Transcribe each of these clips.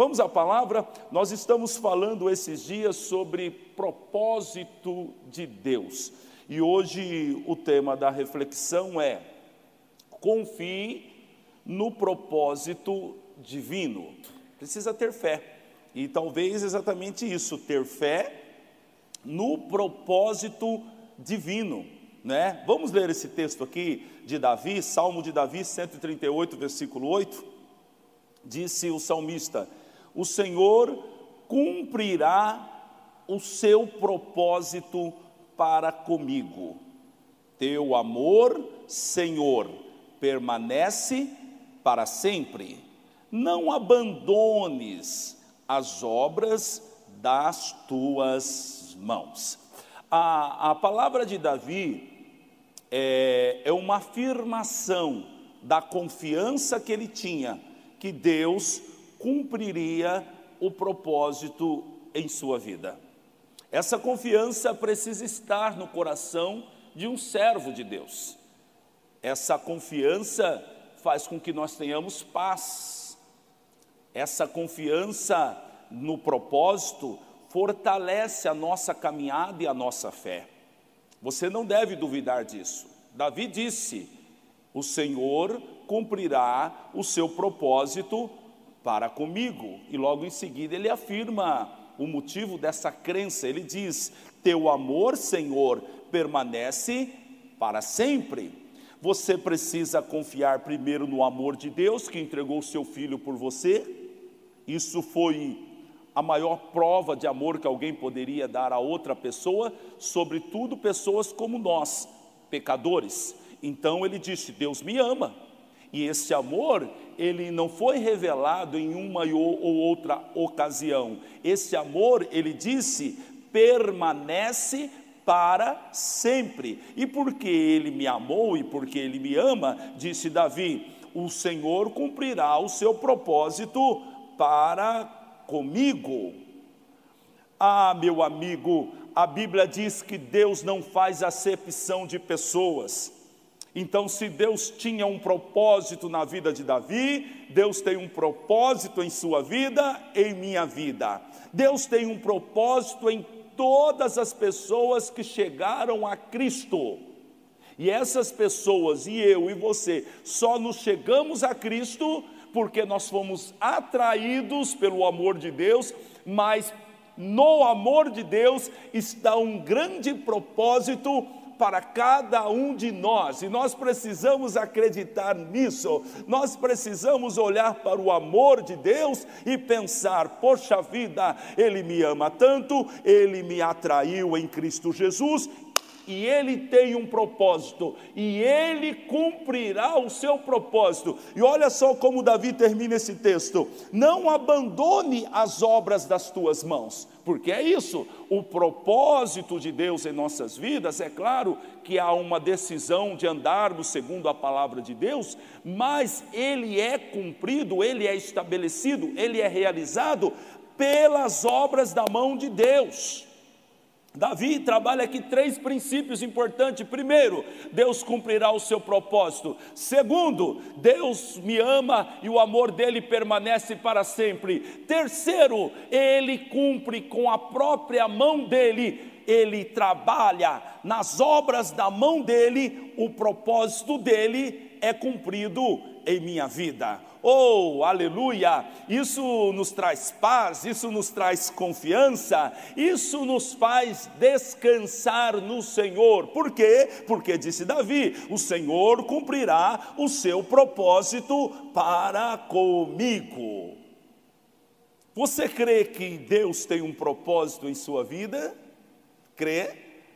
Vamos à palavra, nós estamos falando esses dias sobre propósito de Deus. E hoje o tema da reflexão é: confie no propósito divino. Precisa ter fé. E talvez exatamente isso, ter fé no propósito divino, né? Vamos ler esse texto aqui de Davi, Salmo de Davi 138, versículo 8. Disse o salmista: o Senhor cumprirá o seu propósito para comigo. Teu amor, Senhor, permanece para sempre. Não abandones as obras das tuas mãos. A, a palavra de Davi é, é uma afirmação da confiança que ele tinha que Deus cumpriria o propósito em sua vida. Essa confiança precisa estar no coração de um servo de Deus. Essa confiança faz com que nós tenhamos paz. Essa confiança no propósito fortalece a nossa caminhada e a nossa fé. Você não deve duvidar disso. Davi disse: O Senhor cumprirá o seu propósito para comigo. E logo em seguida ele afirma o motivo dessa crença. Ele diz: Teu amor, Senhor, permanece para sempre. Você precisa confiar primeiro no amor de Deus que entregou seu filho por você. Isso foi a maior prova de amor que alguém poderia dar a outra pessoa, sobretudo pessoas como nós, pecadores. Então ele disse: Deus me ama. E esse amor, ele não foi revelado em uma ou outra ocasião. Esse amor, ele disse, permanece para sempre. E porque ele me amou e porque ele me ama, disse Davi, o Senhor cumprirá o seu propósito para comigo. Ah, meu amigo, a Bíblia diz que Deus não faz acepção de pessoas. Então, se Deus tinha um propósito na vida de Davi, Deus tem um propósito em sua vida, em minha vida. Deus tem um propósito em todas as pessoas que chegaram a Cristo. E essas pessoas, e eu e você, só nos chegamos a Cristo porque nós fomos atraídos pelo amor de Deus, mas no amor de Deus está um grande propósito para cada um de nós, e nós precisamos acreditar nisso, nós precisamos olhar para o amor de Deus e pensar: poxa vida, Ele me ama tanto, Ele me atraiu em Cristo Jesus, e ele tem um propósito, e ele cumprirá o seu propósito. E olha só como Davi termina esse texto: não abandone as obras das tuas mãos, porque é isso, o propósito de Deus em nossas vidas, é claro que há uma decisão de andarmos segundo a palavra de Deus, mas ele é cumprido, ele é estabelecido, ele é realizado pelas obras da mão de Deus. Davi trabalha aqui três princípios importantes. Primeiro, Deus cumprirá o seu propósito. Segundo, Deus me ama e o amor dele permanece para sempre. Terceiro, ele cumpre com a própria mão dele ele trabalha nas obras da mão dele, o propósito dele é cumprido em minha vida. Oh, aleluia! Isso nos traz paz, isso nos traz confiança, isso nos faz descansar no Senhor. Por quê? Porque disse Davi: o Senhor cumprirá o seu propósito para comigo. Você crê que Deus tem um propósito em sua vida? Crê?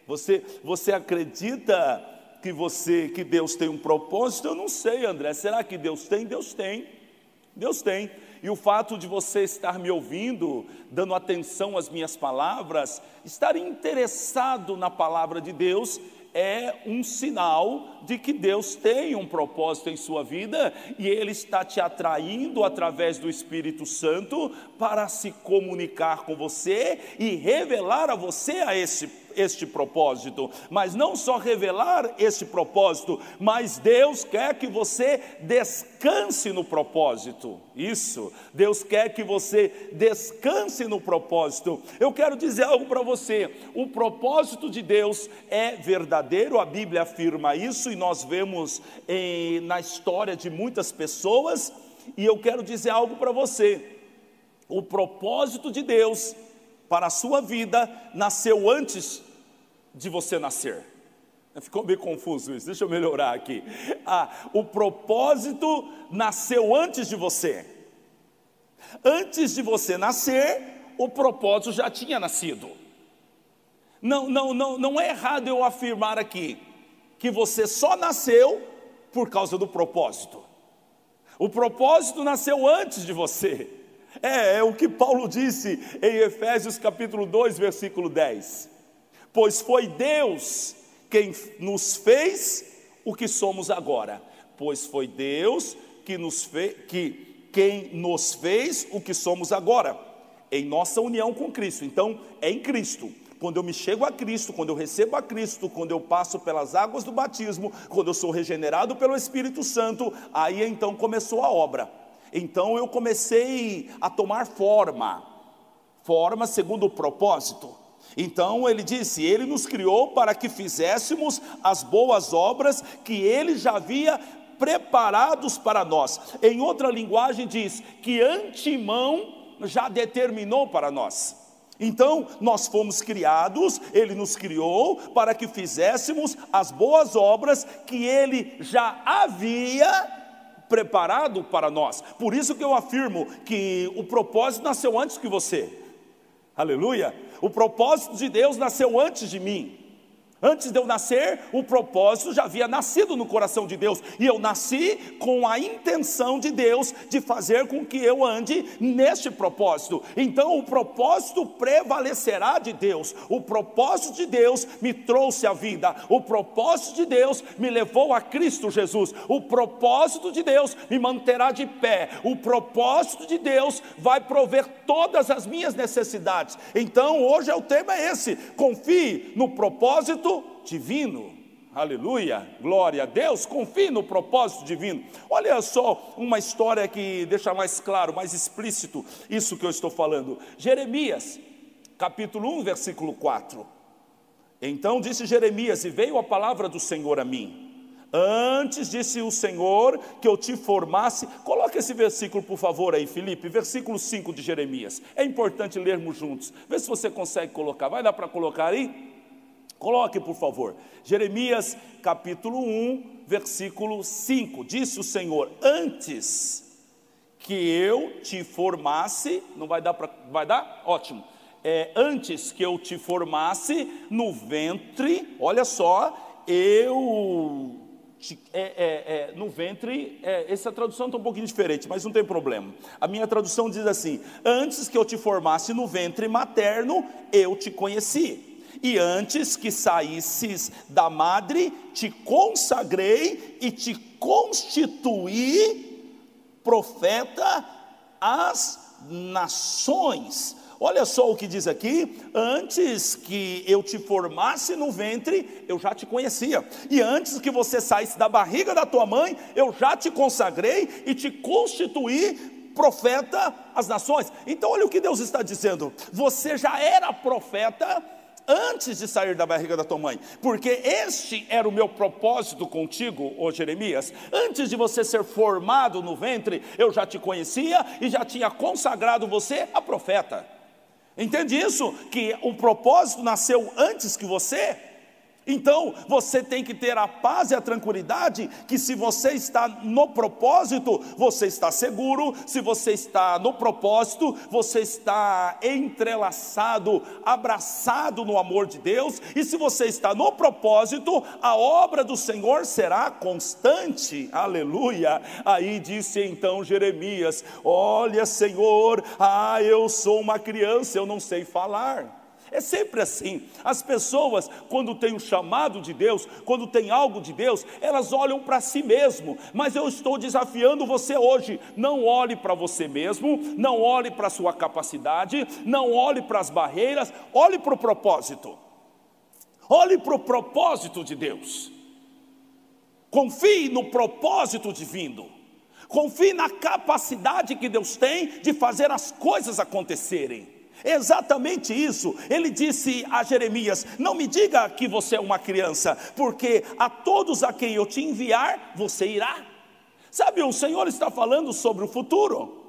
Você, você acredita que você, que Deus tem um propósito? Eu não sei, André. Será que Deus tem? Deus tem. Deus tem. E o fato de você estar me ouvindo, dando atenção às minhas palavras, estar interessado na palavra de Deus, é um sinal de que Deus tem um propósito em sua vida e Ele está te atraindo através do Espírito Santo para se comunicar com você e revelar a você a esse, este propósito, mas não só revelar este propósito, mas Deus quer que você descanse no propósito. Isso, Deus quer que você descanse no propósito. Eu quero dizer algo para você: o propósito de Deus é verdadeiro, a Bíblia afirma isso, e nós vemos em, na história de muitas pessoas, e eu quero dizer algo para você: o propósito de Deus para a sua vida nasceu antes de você nascer. Ficou meio confuso isso, deixa eu melhorar aqui. Ah, o propósito nasceu antes de você. Antes de você nascer, o propósito já tinha nascido. Não, não, não, não é errado eu afirmar aqui que você só nasceu por causa do propósito. O propósito nasceu antes de você. É, é o que Paulo disse em Efésios capítulo 2, versículo 10. Pois foi Deus quem nos fez o que somos agora. Pois foi Deus que nos fez, que quem nos fez o que somos agora, em nossa união com Cristo. Então, é em Cristo. Quando eu me chego a Cristo, quando eu recebo a Cristo, quando eu passo pelas águas do batismo, quando eu sou regenerado pelo Espírito Santo, aí então começou a obra. Então eu comecei a tomar forma, forma segundo o propósito. Então ele disse: Ele nos criou para que fizéssemos as boas obras que Ele já havia preparados para nós. Em outra linguagem, diz que antemão já determinou para nós. Então, nós fomos criados, Ele nos criou para que fizéssemos as boas obras que Ele já havia preparado para nós. Por isso que eu afirmo que o propósito nasceu antes que você. Aleluia! O propósito de Deus nasceu antes de mim. Antes de eu nascer, o propósito já havia nascido no coração de Deus, e eu nasci com a intenção de Deus de fazer com que eu ande neste propósito. Então, o propósito prevalecerá de Deus. O propósito de Deus me trouxe a vida. O propósito de Deus me levou a Cristo Jesus. O propósito de Deus me manterá de pé. O propósito de Deus vai prover todas as minhas necessidades. Então, hoje é o tema é esse. Confie no propósito divino. Aleluia, glória a Deus, confie no propósito divino. Olha só uma história que deixa mais claro, mais explícito isso que eu estou falando. Jeremias, capítulo 1, versículo 4. Então disse Jeremias: E veio a palavra do Senhor a mim. Antes disse o Senhor que eu te formasse. Coloque esse versículo, por favor, aí, Felipe, versículo 5 de Jeremias. É importante lermos juntos. Vê se você consegue colocar. Vai dar para colocar aí? Coloque, por favor. Jeremias capítulo 1, versículo 5. Disse o Senhor: Antes que eu te formasse, não vai dar para. Vai dar? Ótimo. É, antes que eu te formasse no ventre, olha só, eu. Te, é, é, é no ventre, é, essa tradução está um pouquinho diferente, mas não tem problema. A minha tradução diz assim: Antes que eu te formasse no ventre materno, eu te conheci e antes que saísses da madre, te consagrei e te constituí profeta às nações. Olha só o que diz aqui: antes que eu te formasse no ventre, eu já te conhecia, e antes que você saísse da barriga da tua mãe, eu já te consagrei e te constituí profeta às nações. Então, olha o que Deus está dizendo: você já era profeta antes de sair da barriga da tua mãe, porque este era o meu propósito contigo, ô Jeremias. Antes de você ser formado no ventre, eu já te conhecia e já tinha consagrado você a profeta. Entende isso? Que o propósito nasceu antes que você. Então, você tem que ter a paz e a tranquilidade que se você está no propósito, você está seguro, se você está no propósito, você está entrelaçado, abraçado no amor de Deus, e se você está no propósito, a obra do Senhor será constante. Aleluia. Aí disse então Jeremias: Olha, Senhor, ah, eu sou uma criança, eu não sei falar. É sempre assim. As pessoas, quando têm um chamado de Deus, quando têm algo de Deus, elas olham para si mesmo. Mas eu estou desafiando você hoje. Não olhe para você mesmo, não olhe para a sua capacidade, não olhe para as barreiras, olhe para o propósito. Olhe para o propósito de Deus. Confie no propósito divino. Confie na capacidade que Deus tem de fazer as coisas acontecerem. Exatamente isso. Ele disse a Jeremias: Não me diga que você é uma criança, porque a todos a quem eu te enviar, você irá. Sabe, o Senhor está falando sobre o futuro.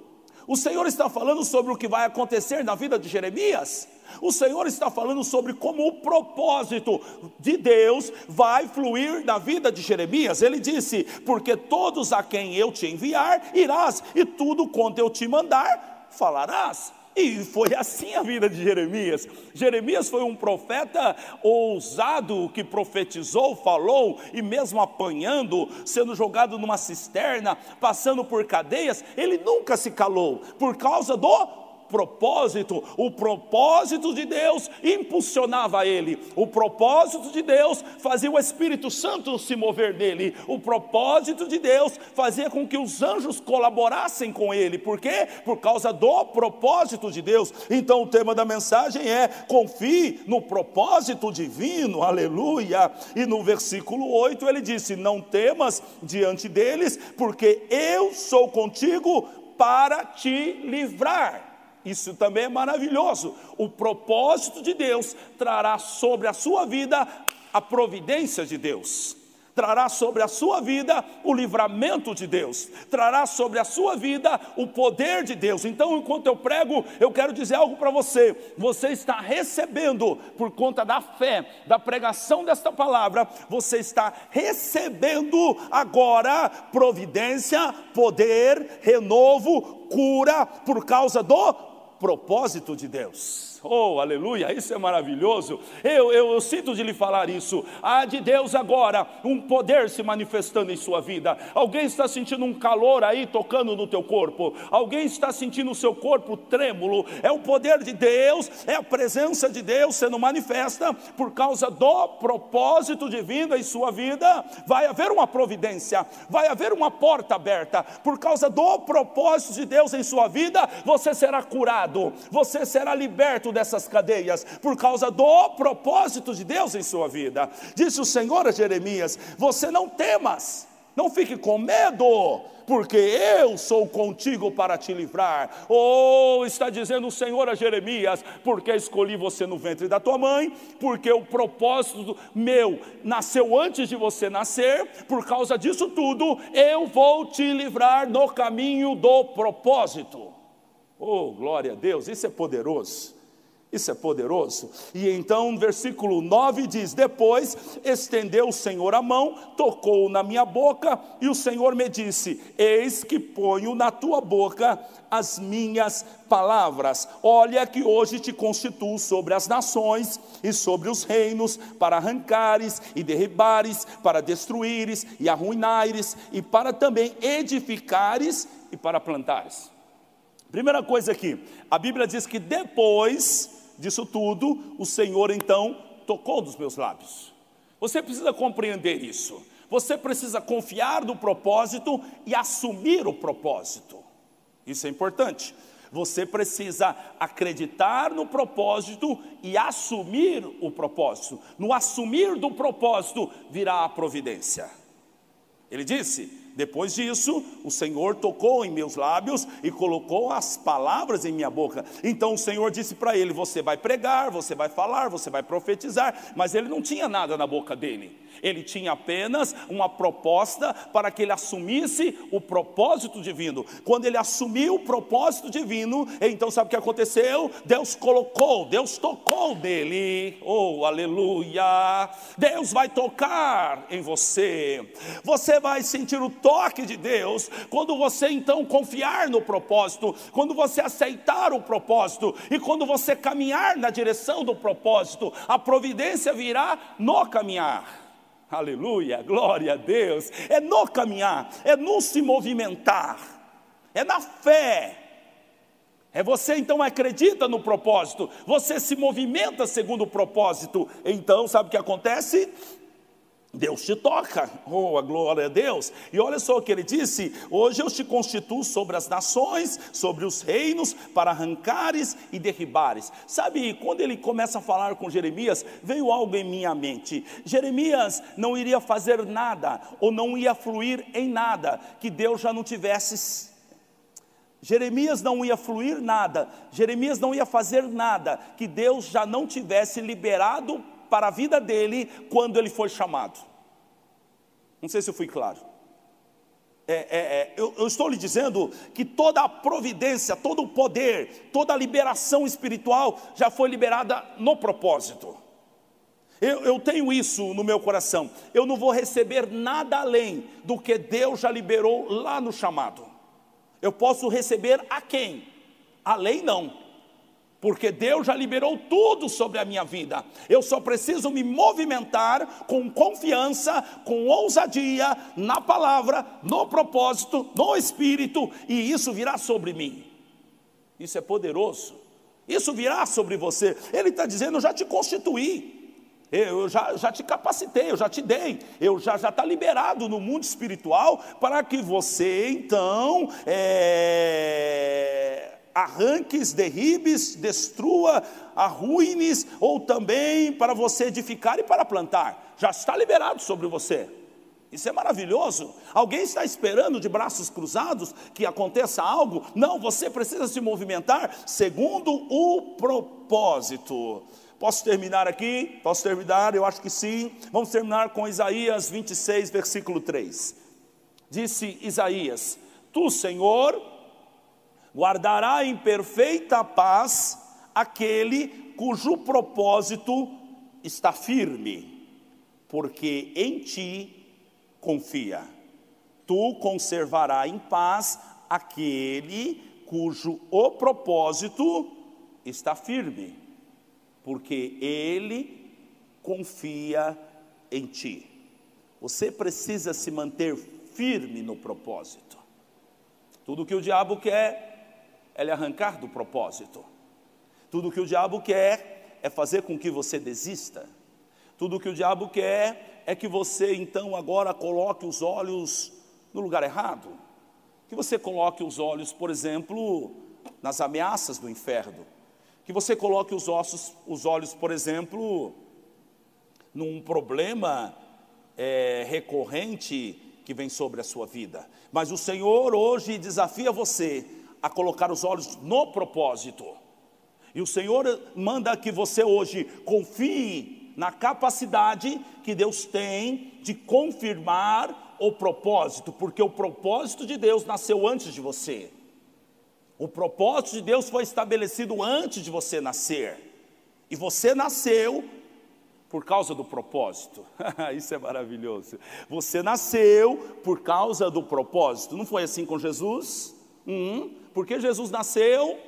O Senhor está falando sobre o que vai acontecer na vida de Jeremias. O Senhor está falando sobre como o propósito de Deus vai fluir na vida de Jeremias. Ele disse: Porque todos a quem eu te enviar irás, e tudo quanto eu te mandar falarás. E foi assim a vida de Jeremias. Jeremias foi um profeta ousado que profetizou, falou, e mesmo apanhando, sendo jogado numa cisterna, passando por cadeias, ele nunca se calou, por causa do propósito, o propósito de Deus impulsionava ele, o propósito de Deus fazia o Espírito Santo se mover nele, o propósito de Deus fazia com que os anjos colaborassem com ele, por quê? Por causa do propósito de Deus. Então o tema da mensagem é: confie no propósito divino, aleluia. E no versículo 8 ele disse: Não temas diante deles, porque eu sou contigo para te livrar. Isso também é maravilhoso. O propósito de Deus trará sobre a sua vida a providência de Deus trará sobre a sua vida o livramento de Deus, trará sobre a sua vida o poder de Deus. Então, enquanto eu prego, eu quero dizer algo para você: você está recebendo, por conta da fé, da pregação desta palavra, você está recebendo agora providência, poder, renovo, cura, por causa do propósito de Deus. Oh, aleluia, isso é maravilhoso. Eu, eu, eu, sinto de lhe falar isso. Há de Deus agora um poder se manifestando em sua vida. Alguém está sentindo um calor aí tocando no teu corpo. Alguém está sentindo o seu corpo trêmulo. É o poder de Deus, é a presença de Deus sendo manifesta por causa do propósito divino em sua vida. Vai haver uma providência, vai haver uma porta aberta. Por causa do propósito de Deus em sua vida, você será curado, você será liberto dessas cadeias, por causa do propósito de Deus em sua vida. Disse o Senhor a Jeremias: Você não temas, não fique com medo, porque eu sou contigo para te livrar. Ou oh, está dizendo o Senhor a Jeremias, porque escolhi você no ventre da tua mãe, porque o propósito meu nasceu antes de você nascer, por causa disso tudo, eu vou te livrar no caminho do propósito. Oh, glória a Deus, isso é poderoso. Isso é poderoso. E então, versículo 9 diz: Depois estendeu o Senhor a mão, tocou na minha boca, e o Senhor me disse: Eis que ponho na tua boca as minhas palavras. Olha que hoje te constituo sobre as nações e sobre os reinos, para arrancares e derribares, para destruíres e arruinares, e para também edificares e para plantares. Primeira coisa aqui, a Bíblia diz que depois disso tudo, o Senhor então tocou dos meus lábios. Você precisa compreender isso. Você precisa confiar no propósito e assumir o propósito. Isso é importante. Você precisa acreditar no propósito e assumir o propósito. No assumir do propósito virá a providência. Ele disse: depois disso, o Senhor tocou em meus lábios e colocou as palavras em minha boca. Então o Senhor disse para ele: Você vai pregar, você vai falar, você vai profetizar. Mas ele não tinha nada na boca dele. Ele tinha apenas uma proposta para que ele assumisse o propósito divino. Quando ele assumiu o propósito divino, então sabe o que aconteceu? Deus colocou, Deus tocou dele. Oh, aleluia! Deus vai tocar em você. Você vai sentir o toque de Deus quando você então confiar no propósito, quando você aceitar o propósito e quando você caminhar na direção do propósito, a providência virá no caminhar. Aleluia, glória a Deus. É no caminhar, é no se movimentar, é na fé. É você então acredita no propósito, você se movimenta segundo o propósito. Então, sabe o que acontece? Deus te toca, oh, a glória a Deus. E olha só o que ele disse: Hoje eu te constituo sobre as nações, sobre os reinos, para arrancares e derribares. Sabe, quando ele começa a falar com Jeremias, veio algo em minha mente. Jeremias não iria fazer nada, ou não ia fluir em nada, que Deus já não tivesse. Jeremias não ia fluir nada, Jeremias não ia fazer nada, que Deus já não tivesse liberado para a vida dele quando ele foi chamado. Não sei se eu fui claro. É, é, é, eu, eu, estou lhe dizendo que toda a providência, todo o poder, toda a liberação espiritual já foi liberada no propósito. Eu, eu tenho isso no meu coração. Eu não vou receber nada além do que Deus já liberou lá no chamado. Eu posso receber a quem? Além não porque Deus já liberou tudo sobre a minha vida. Eu só preciso me movimentar com confiança, com ousadia na palavra, no propósito, no espírito, e isso virá sobre mim. Isso é poderoso. Isso virá sobre você. Ele está dizendo: Eu já te constituí. Eu já, já te capacitei, eu já te dei, eu já está liberado no mundo espiritual para que você então é, arranques, derribes, destrua, arruines, ou também para você edificar e para plantar. Já está liberado sobre você. Isso é maravilhoso. Alguém está esperando de braços cruzados que aconteça algo? Não, você precisa se movimentar segundo o propósito. Posso terminar aqui? Posso terminar? Eu acho que sim. Vamos terminar com Isaías 26, versículo 3. Disse Isaías: Tu, Senhor, guardará em perfeita paz aquele cujo propósito está firme, porque em ti confia. Tu conservará em paz aquele cujo o propósito está firme, porque ele confia em ti. Você precisa se manter firme no propósito. Tudo que o diabo quer é lhe arrancar do propósito. Tudo que o diabo quer é fazer com que você desista. Tudo que o diabo quer é que você então agora coloque os olhos no lugar errado. Que você coloque os olhos, por exemplo, nas ameaças do inferno. Que você coloque os, ossos, os olhos, por exemplo, num problema é, recorrente que vem sobre a sua vida. Mas o Senhor hoje desafia você a colocar os olhos no propósito. E o Senhor manda que você hoje confie na capacidade que Deus tem de confirmar o propósito, porque o propósito de Deus nasceu antes de você. O propósito de Deus foi estabelecido antes de você nascer. E você nasceu por causa do propósito. Isso é maravilhoso. Você nasceu por causa do propósito. Não foi assim com Jesus? Hum, porque Jesus nasceu?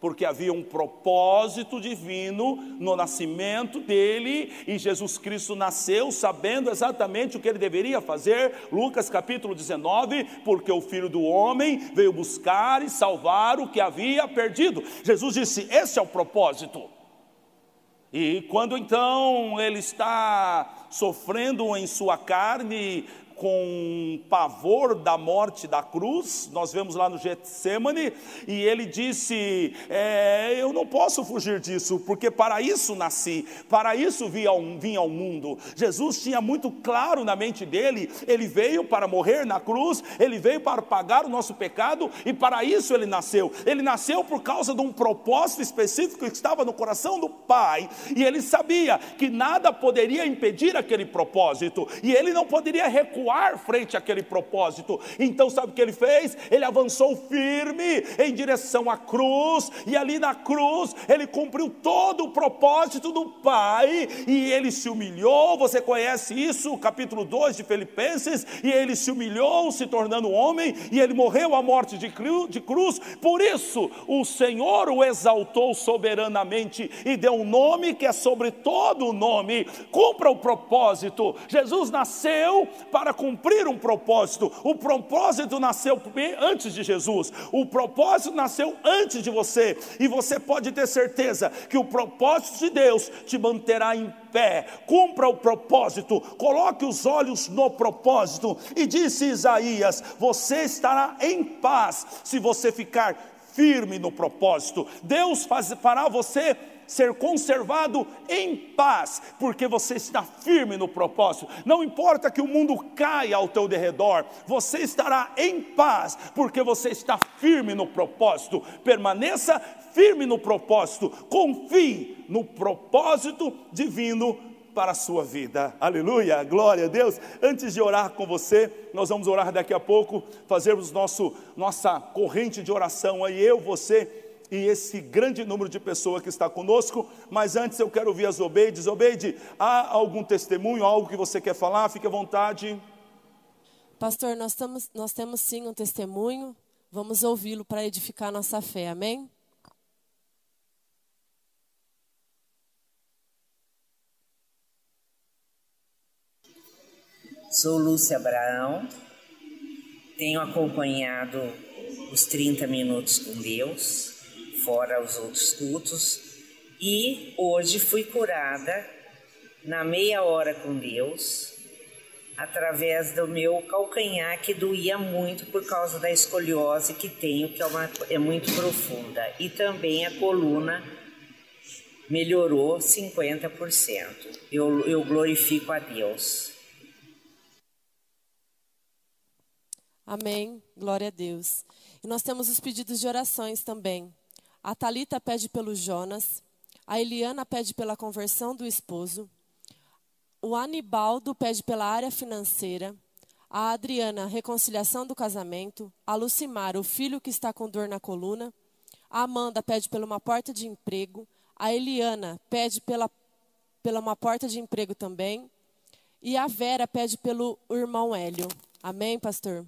Porque havia um propósito divino no nascimento dele, e Jesus Cristo nasceu sabendo exatamente o que ele deveria fazer. Lucas capítulo 19: porque o filho do homem veio buscar e salvar o que havia perdido. Jesus disse: esse é o propósito. E quando então ele está sofrendo em sua carne com pavor da morte da cruz, nós vemos lá no Getsemane, e ele disse: é, Eu não posso fugir disso, porque para isso nasci, para isso vim ao, vim ao mundo. Jesus tinha muito claro na mente dele: ele veio para morrer na cruz, ele veio para pagar o nosso pecado, e para isso ele nasceu. Ele nasceu por causa de um propósito específico que estava no coração do Pai, e ele sabia que nada poderia impedir aquele propósito, e ele não poderia recuar recuar frente àquele propósito. Então, sabe o que ele fez? Ele avançou firme em direção à cruz, e ali na cruz ele cumpriu todo o propósito do Pai, e ele se humilhou. Você conhece isso, capítulo 2 de Filipenses, e ele se humilhou, se tornando homem, e ele morreu a morte de cruz. Por isso, o Senhor o exaltou soberanamente e deu um nome que é sobre todo o nome. Cumpra o propósito. Jesus nasceu para cumprir um propósito. O propósito nasceu antes de Jesus, o propósito nasceu antes de você, e você pode ter certeza que o propósito de Deus te manterá em pé. Cumpra o propósito, coloque os olhos no propósito, e disse Isaías: Você estará em paz se você ficar firme no propósito. Deus faz, fará você ser conservado em paz, porque você está firme no propósito. Não importa que o mundo caia ao teu derredor, você estará em paz, porque você está firme no propósito. Permaneça firme no propósito, confie no propósito divino para a sua vida. Aleluia, glória a Deus. Antes de orar com você, nós vamos orar daqui a pouco, fazermos nosso, nossa corrente de oração aí, eu, você e esse grande número de pessoas que está conosco, mas antes eu quero ouvir as Obeides. Obeide, há algum testemunho, algo que você quer falar? Fique à vontade. Pastor, nós, estamos, nós temos sim um testemunho, vamos ouvi-lo para edificar nossa fé, amém? Sou Lúcia Abraão, tenho acompanhado os 30 minutos com Deus, fora os outros cultos. E hoje fui curada na meia hora com Deus, através do meu calcanhar que doía muito por causa da escoliose que tenho, que é, uma, é muito profunda. E também a coluna melhorou 50%. Eu, eu glorifico a Deus. Amém. Glória a Deus. E nós temos os pedidos de orações também. A Talita pede pelo Jonas, a Eliana pede pela conversão do esposo, o Anibaldo pede pela área financeira, a Adriana, reconciliação do casamento, a Lucimar, o filho que está com dor na coluna, a Amanda pede pela uma porta de emprego, a Eliana pede pela, pela uma porta de emprego também, e a Vera pede pelo irmão Hélio. Amém, pastor?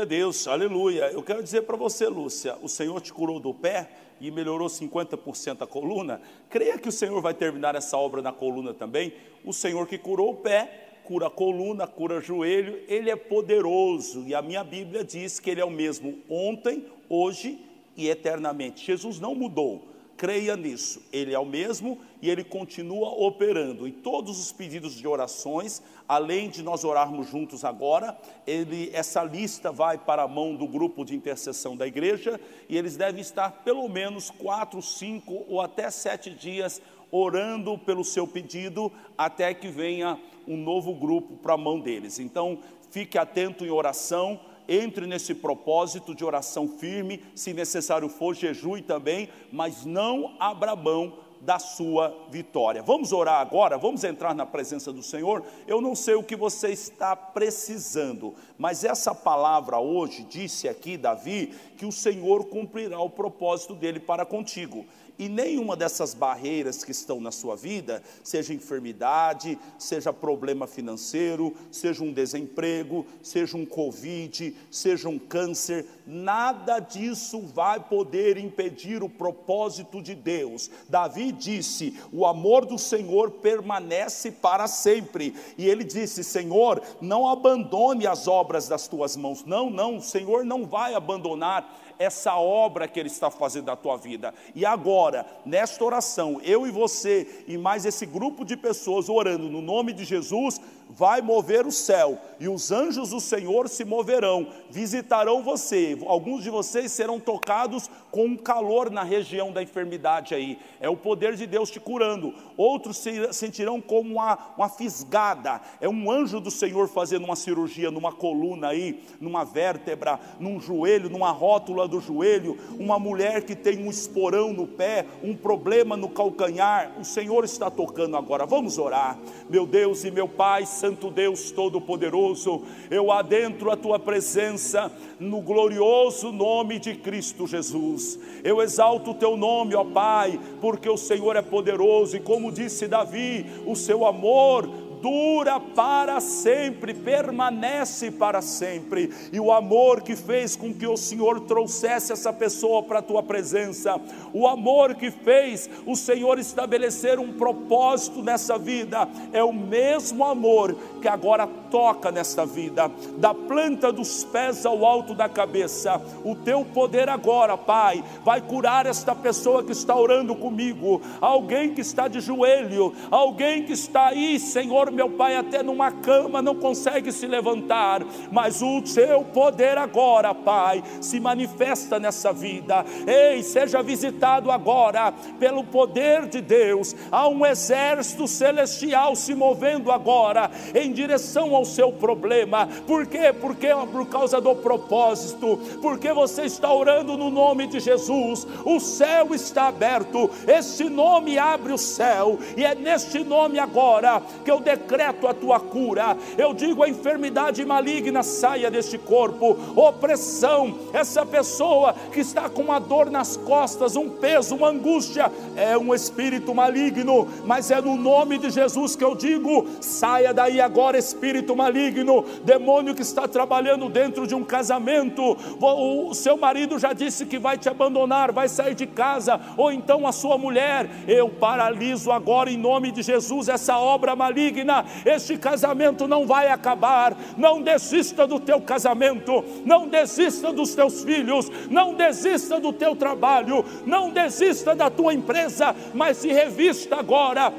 A Deus, aleluia. Eu quero dizer para você, Lúcia, o Senhor te curou do pé e melhorou 50% a coluna. Creia que o Senhor vai terminar essa obra na coluna também. O Senhor que curou o pé, cura a coluna, cura o joelho, Ele é poderoso. E a minha Bíblia diz que Ele é o mesmo ontem, hoje e eternamente. Jesus não mudou creia nisso. Ele é o mesmo e ele continua operando. E todos os pedidos de orações, além de nós orarmos juntos agora, ele, essa lista vai para a mão do grupo de intercessão da igreja e eles devem estar pelo menos quatro, cinco ou até sete dias orando pelo seu pedido até que venha um novo grupo para a mão deles. Então, fique atento em oração entre nesse propósito de oração firme, se necessário for, jejue também, mas não abra mão da sua vitória. Vamos orar agora, vamos entrar na presença do Senhor. Eu não sei o que você está precisando, mas essa palavra hoje disse aqui Davi que o Senhor cumprirá o propósito dele para contigo e nenhuma dessas barreiras que estão na sua vida, seja enfermidade, seja problema financeiro, seja um desemprego, seja um Covid, seja um câncer, nada disso vai poder impedir o propósito de Deus. Davi disse: O amor do Senhor permanece para sempre. E ele disse: Senhor, não abandone as obras das tuas mãos. Não, não, o Senhor não vai abandonar essa obra que Ele está fazendo na tua vida. E agora, nesta oração, eu e você e mais esse grupo de pessoas orando no nome de Jesus, vai mover o céu e os anjos do Senhor se moverão, visitarão você. Alguns de vocês serão tocados com um calor na região da enfermidade aí, é o poder de Deus te curando. Outros se sentirão como uma, uma fisgada, é um anjo do Senhor fazendo uma cirurgia numa coluna aí, numa vértebra, num joelho, numa rótula do joelho. Uma mulher que tem um esporão no pé, um problema no calcanhar, o Senhor está tocando agora. Vamos orar, meu Deus e meu Pai Santo Deus Todo-Poderoso, eu adentro a tua presença no glorioso nome de Cristo Jesus. Eu exalto o teu nome, ó Pai, porque o Senhor é poderoso e como disse Davi, o seu amor dura para sempre, permanece para sempre. E o amor que fez com que o Senhor trouxesse essa pessoa para a tua presença, o amor que fez o Senhor estabelecer um propósito nessa vida, é o mesmo amor que agora toca nesta vida, da planta dos pés ao alto da cabeça. O teu poder agora, Pai, vai curar esta pessoa que está orando comigo, alguém que está de joelho, alguém que está aí, Senhor, meu Pai, até numa cama não consegue se levantar, mas o teu poder agora, Pai, se manifesta nessa vida. Ei, seja visitado agora pelo poder de Deus. Há um exército celestial se movendo agora em direção ao seu problema. Por quê? Porque por causa do propósito. Porque você está orando no nome de Jesus. O céu está aberto. Este nome abre o céu e é neste nome agora que eu decreto a tua cura. Eu digo a enfermidade maligna saia deste corpo. Opressão, essa pessoa que está com uma dor nas costas, um peso, uma angústia, é um espírito maligno, mas é no nome de Jesus que eu digo: saia daí agora, espírito maligno, demônio que está trabalhando dentro de um casamento. O seu marido já disse que vai te abandonar, vai sair de casa, ou então a sua mulher. Eu paraliso agora em nome de Jesus essa obra maligna. Este casamento não vai acabar. Não desista do teu casamento, não desista dos teus filhos, não desista do teu trabalho, não desista da tua empresa, mas se revista agora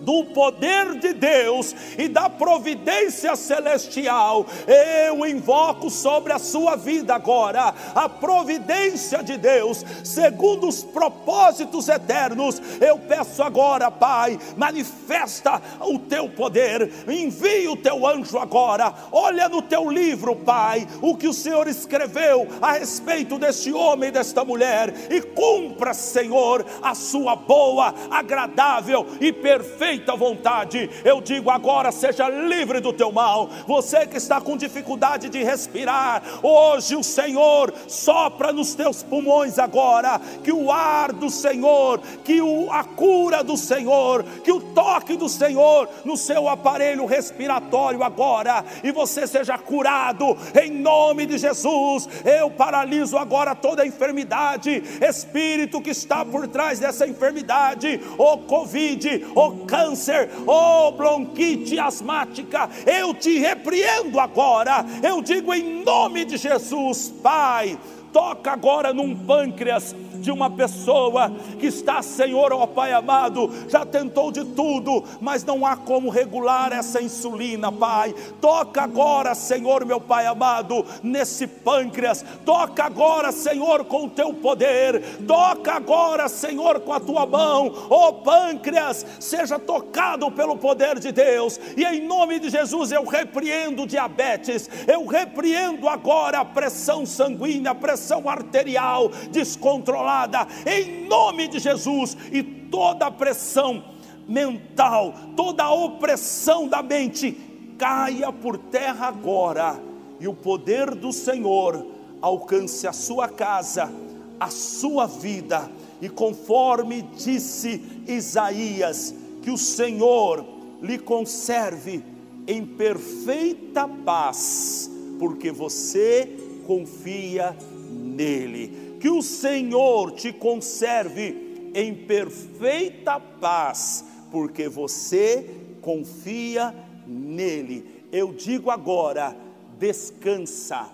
do poder de Deus e da providência celestial, eu invoco sobre a sua vida agora a providência de Deus, segundo os propósitos eternos. Eu peço agora, Pai, manifesta o teu poder, envie o teu anjo agora. Olha no teu livro, Pai, o que o Senhor escreveu a respeito deste homem e desta mulher, e cumpra, Senhor, a sua boa, agradável e perfeita perfeita vontade. Eu digo agora: seja livre do teu mal. Você que está com dificuldade de respirar, hoje o Senhor sopra nos teus pulmões agora. Que o ar do Senhor, que o, a cura do Senhor, que o toque do Senhor no seu aparelho respiratório agora, e você seja curado em nome de Jesus. Eu paraliso agora toda a enfermidade, espírito que está por trás dessa enfermidade, o Covid, o câncer câncer, oh bronquite asmática, eu te repreendo agora, eu digo em nome de Jesus, Pai, toca agora num pâncreas de uma pessoa que está, Senhor, ó Pai amado, já tentou de tudo, mas não há como regular essa insulina, Pai. Toca agora, Senhor, meu Pai amado, nesse pâncreas. Toca agora, Senhor, com o teu poder. Toca agora, Senhor, com a tua mão. Ó pâncreas, seja tocado pelo poder de Deus. E em nome de Jesus eu repreendo diabetes. Eu repreendo agora a pressão sanguínea, a pressão arterial descontrolada controlada em nome de Jesus e toda a pressão mental, toda a opressão da mente caia por terra agora e o poder do Senhor alcance a sua casa, a sua vida e conforme disse Isaías, que o Senhor lhe conserve em perfeita paz, porque você confia nele que o Senhor te conserve em perfeita paz, porque você confia nele. Eu digo agora: descansa,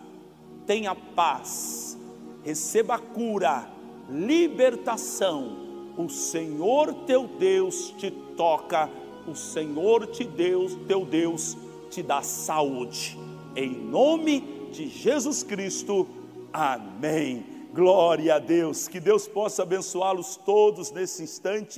tenha paz, receba cura, libertação. O Senhor teu Deus te toca, o Senhor te Deus, teu Deus te dá saúde. Em nome de Jesus Cristo. Amém. Glória a Deus, que Deus possa abençoá-los todos nesse instante.